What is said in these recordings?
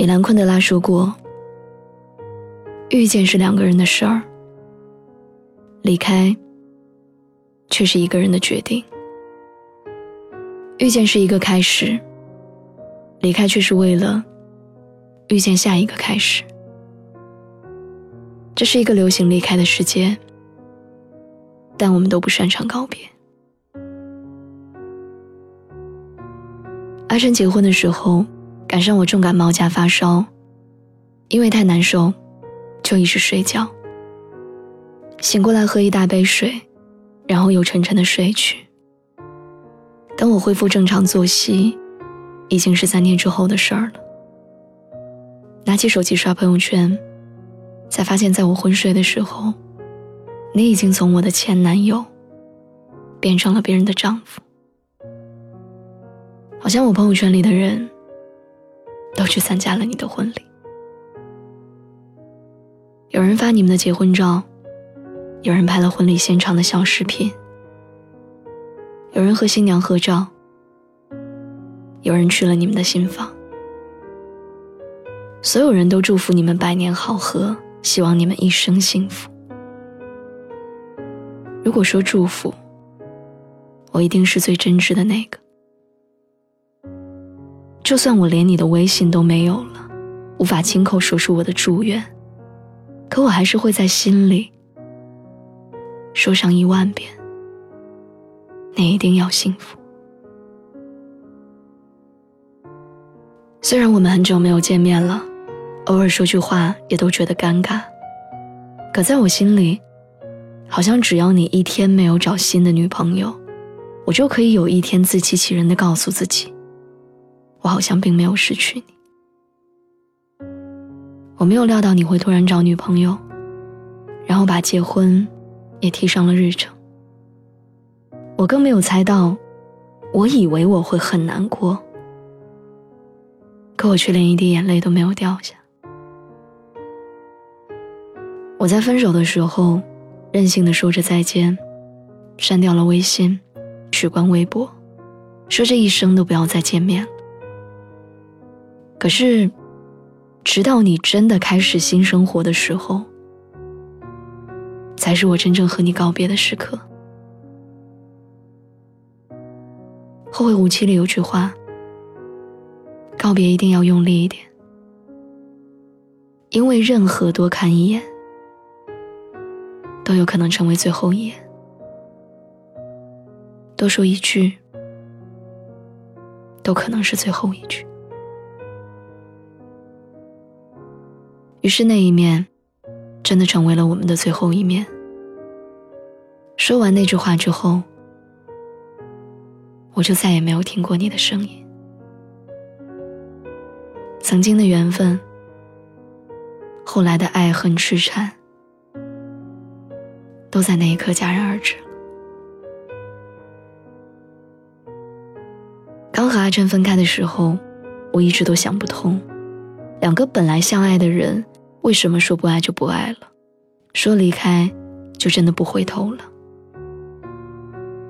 米兰昆德拉说过：“遇见是两个人的事儿，离开却是一个人的决定。遇见是一个开始，离开却是为了遇见下一个开始。这是一个流行离开的世界，但我们都不擅长告别。阿琛结婚的时候。”赶上我重感冒加发烧，因为太难受，就一直睡觉。醒过来喝一大杯水，然后又沉沉的睡去。等我恢复正常作息，已经是三天之后的事儿了。拿起手机刷朋友圈，才发现在我昏睡的时候，你已经从我的前男友变成了别人的丈夫。好像我朋友圈里的人。都去参加了你的婚礼。有人发你们的结婚照，有人拍了婚礼现场的小视频，有人和新娘合照，有人去了你们的新房。所有人都祝福你们百年好合，希望你们一生幸福。如果说祝福，我一定是最真挚的那个。就算我连你的微信都没有了，无法亲口说出我的祝愿，可我还是会在心里说上一万遍：你一定要幸福。虽然我们很久没有见面了，偶尔说句话也都觉得尴尬，可在我心里，好像只要你一天没有找新的女朋友，我就可以有一天自欺欺人的告诉自己。我好像并没有失去你，我没有料到你会突然找女朋友，然后把结婚也提上了日程。我更没有猜到，我以为我会很难过，可我却连一滴眼泪都没有掉下。我在分手的时候，任性的说着再见，删掉了微信，取关微博，说这一生都不要再见面了。可是，直到你真的开始新生活的时候，才是我真正和你告别的时刻。后会无期里有句话：告别一定要用力一点，因为任何多看一眼，都有可能成为最后一眼。多说一句，都可能是最后一句。是那一面，真的成为了我们的最后一面。说完那句话之后，我就再也没有听过你的声音。曾经的缘分，后来的爱恨痴缠，都在那一刻戛然而止。刚和阿琛分开的时候，我一直都想不通，两个本来相爱的人。为什么说不爱就不爱了，说离开就真的不回头了？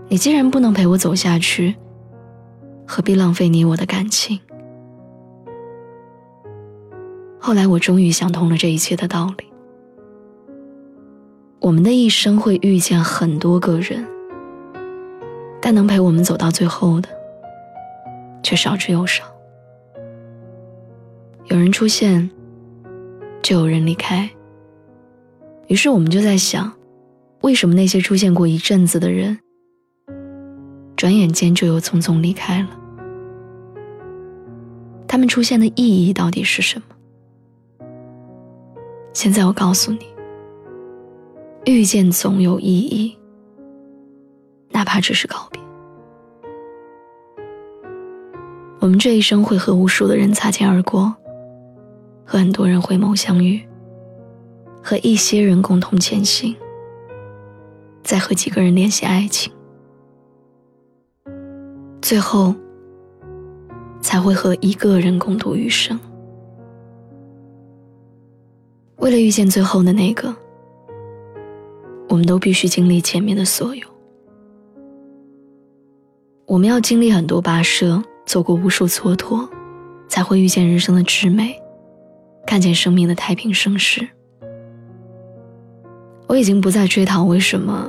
你既然不能陪我走下去，何必浪费你我的感情？后来我终于想通了这一切的道理。我们的一生会遇见很多个人，但能陪我们走到最后的，却少之又少。有人出现。就有人离开。于是我们就在想，为什么那些出现过一阵子的人，转眼间就又匆匆离开了？他们出现的意义到底是什么？现在我告诉你，遇见总有意义，哪怕只是告别。我们这一生会和无数的人擦肩而过，和很多人回眸相遇，和一些人共同前行，再和几个人联系爱情，最后才会和一个人共度余生。为了遇见最后的那个，我们都必须经历前面的所有。我们要经历很多跋涉。走过无数蹉跎，才会遇见人生的至美，看见生命的太平盛世。我已经不再追讨为什么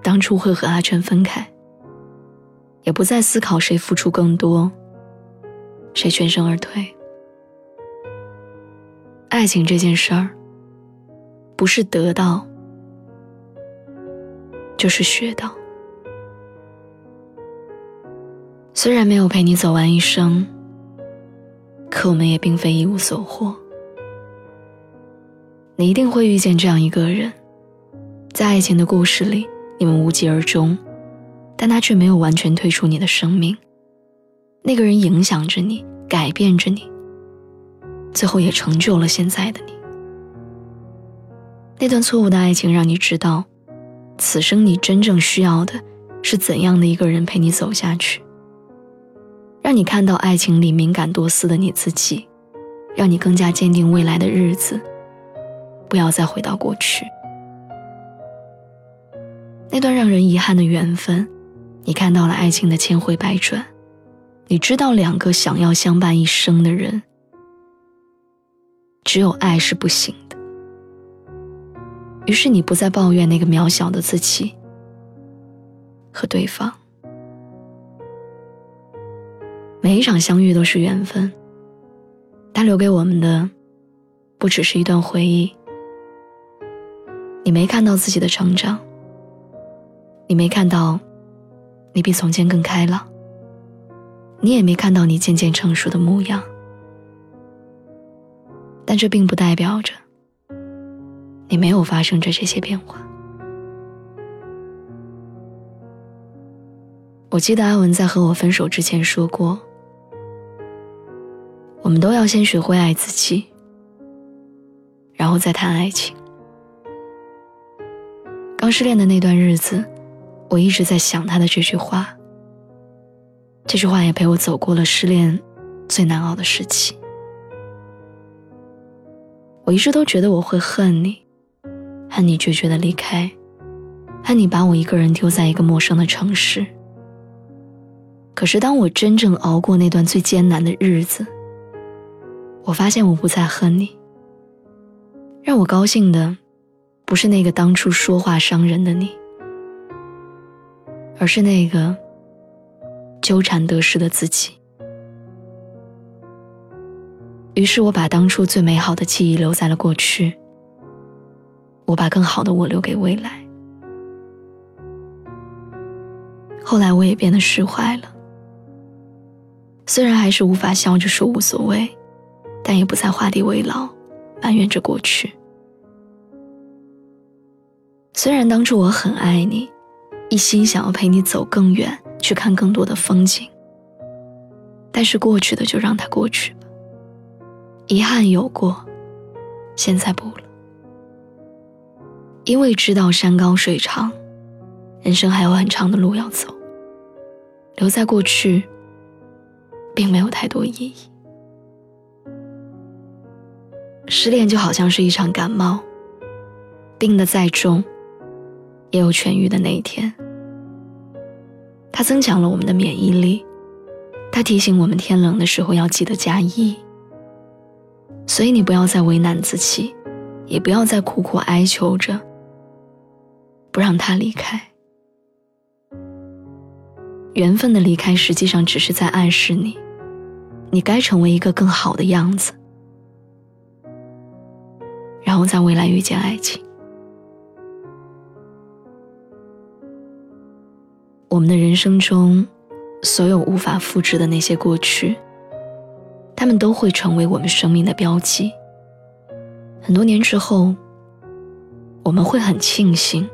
当初会和阿全分开，也不再思考谁付出更多，谁全身而退。爱情这件事儿，不是得到，就是学到。虽然没有陪你走完一生，可我们也并非一无所获。你一定会遇见这样一个人，在爱情的故事里，你们无疾而终，但他却没有完全退出你的生命。那个人影响着你，改变着你，最后也成就了现在的你。那段错误的爱情让你知道，此生你真正需要的是怎样的一个人陪你走下去。让你看到爱情里敏感多思的你自己，让你更加坚定未来的日子。不要再回到过去，那段让人遗憾的缘分。你看到了爱情的千回百转，你知道两个想要相伴一生的人，只有爱是不行的。于是你不再抱怨那个渺小的自己和对方。每一场相遇都是缘分，它留给我们的不只是一段回忆。你没看到自己的成长，你没看到你比从前更开朗，你也没看到你渐渐成熟的模样，但这并不代表着你没有发生着这些变化。我记得阿文在和我分手之前说过。我们都要先学会爱自己，然后再谈爱情。失恋的那段日子，我一直在想他的这句话。这句话也陪我走过了失恋最难熬的时期。我一直都觉得我会恨你，恨你决绝的离开，恨你把我一个人丢在一个陌生的城市。可是当我真正熬过那段最艰难的日子，我发现我不再恨你。让我高兴的，不是那个当初说话伤人的你，而是那个纠缠得失的自己。于是我把当初最美好的记忆留在了过去，我把更好的我留给未来。后来我也变得释怀了，虽然还是无法笑着说无所谓。但也不再画地为牢，埋怨着过去。虽然当初我很爱你，一心想要陪你走更远，去看更多的风景。但是过去的就让它过去吧，遗憾有过，现在不了。因为知道山高水长，人生还有很长的路要走，留在过去，并没有太多意义。失恋就好像是一场感冒，病得再重，也有痊愈的那一天。它增强了我们的免疫力，它提醒我们天冷的时候要记得加衣。所以你不要再为难自己，也不要再苦苦哀求着不让他离开。缘分的离开实际上只是在暗示你，你该成为一个更好的样子。然后在未来遇见爱情。我们的人生中，所有无法复制的那些过去，他们都会成为我们生命的标记。很多年之后，我们会很庆幸，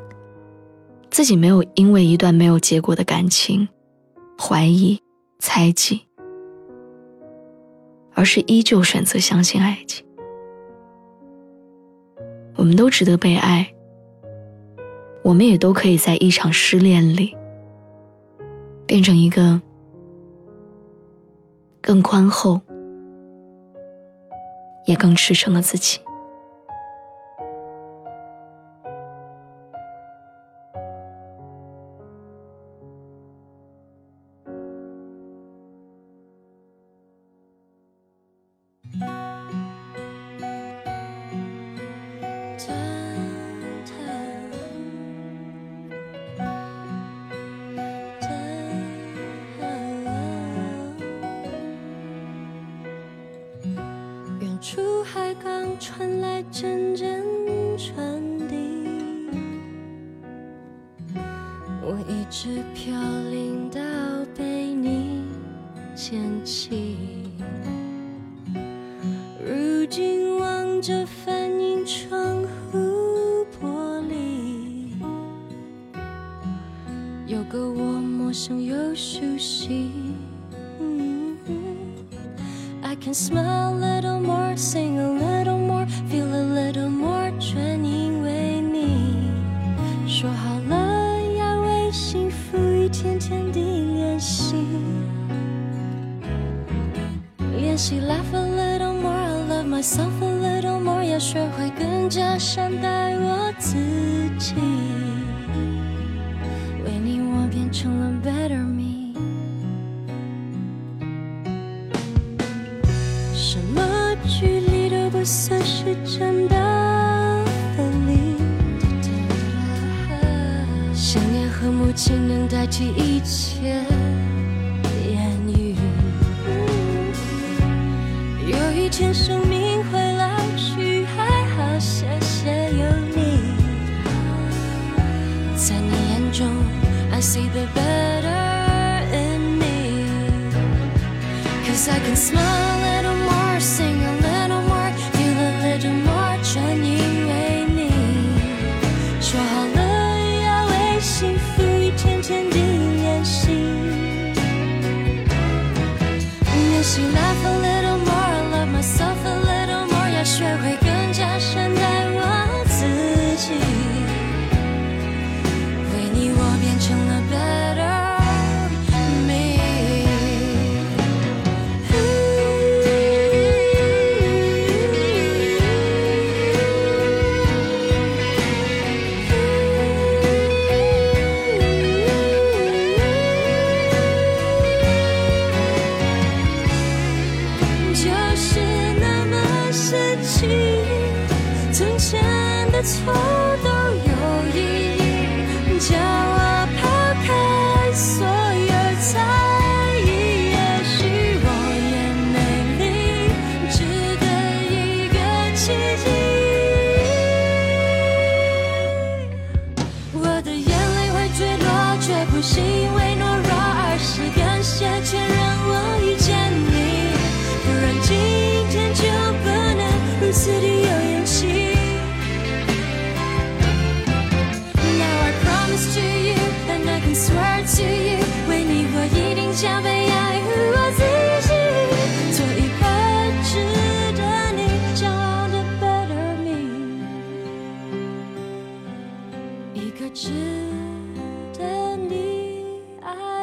自己没有因为一段没有结果的感情，怀疑、猜忌，而是依旧选择相信爱情。我们都值得被爱，我们也都可以在一场失恋里，变成一个更宽厚、也更赤诚的自己。出海港传来阵阵船笛，我一直飘零到被你捡起。can smile a little more, sing a little more, feel a little more，全因为你。说好了要为幸福一天天地练习，练习 laugh a little more, I love myself a little more，要学会更加善待我自己。 和母亲能代替一切言语。有一天生命会老去，还好谢谢有你，在你眼中，I see the better in me，cause I can smile a little more，sing 错的。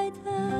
爱的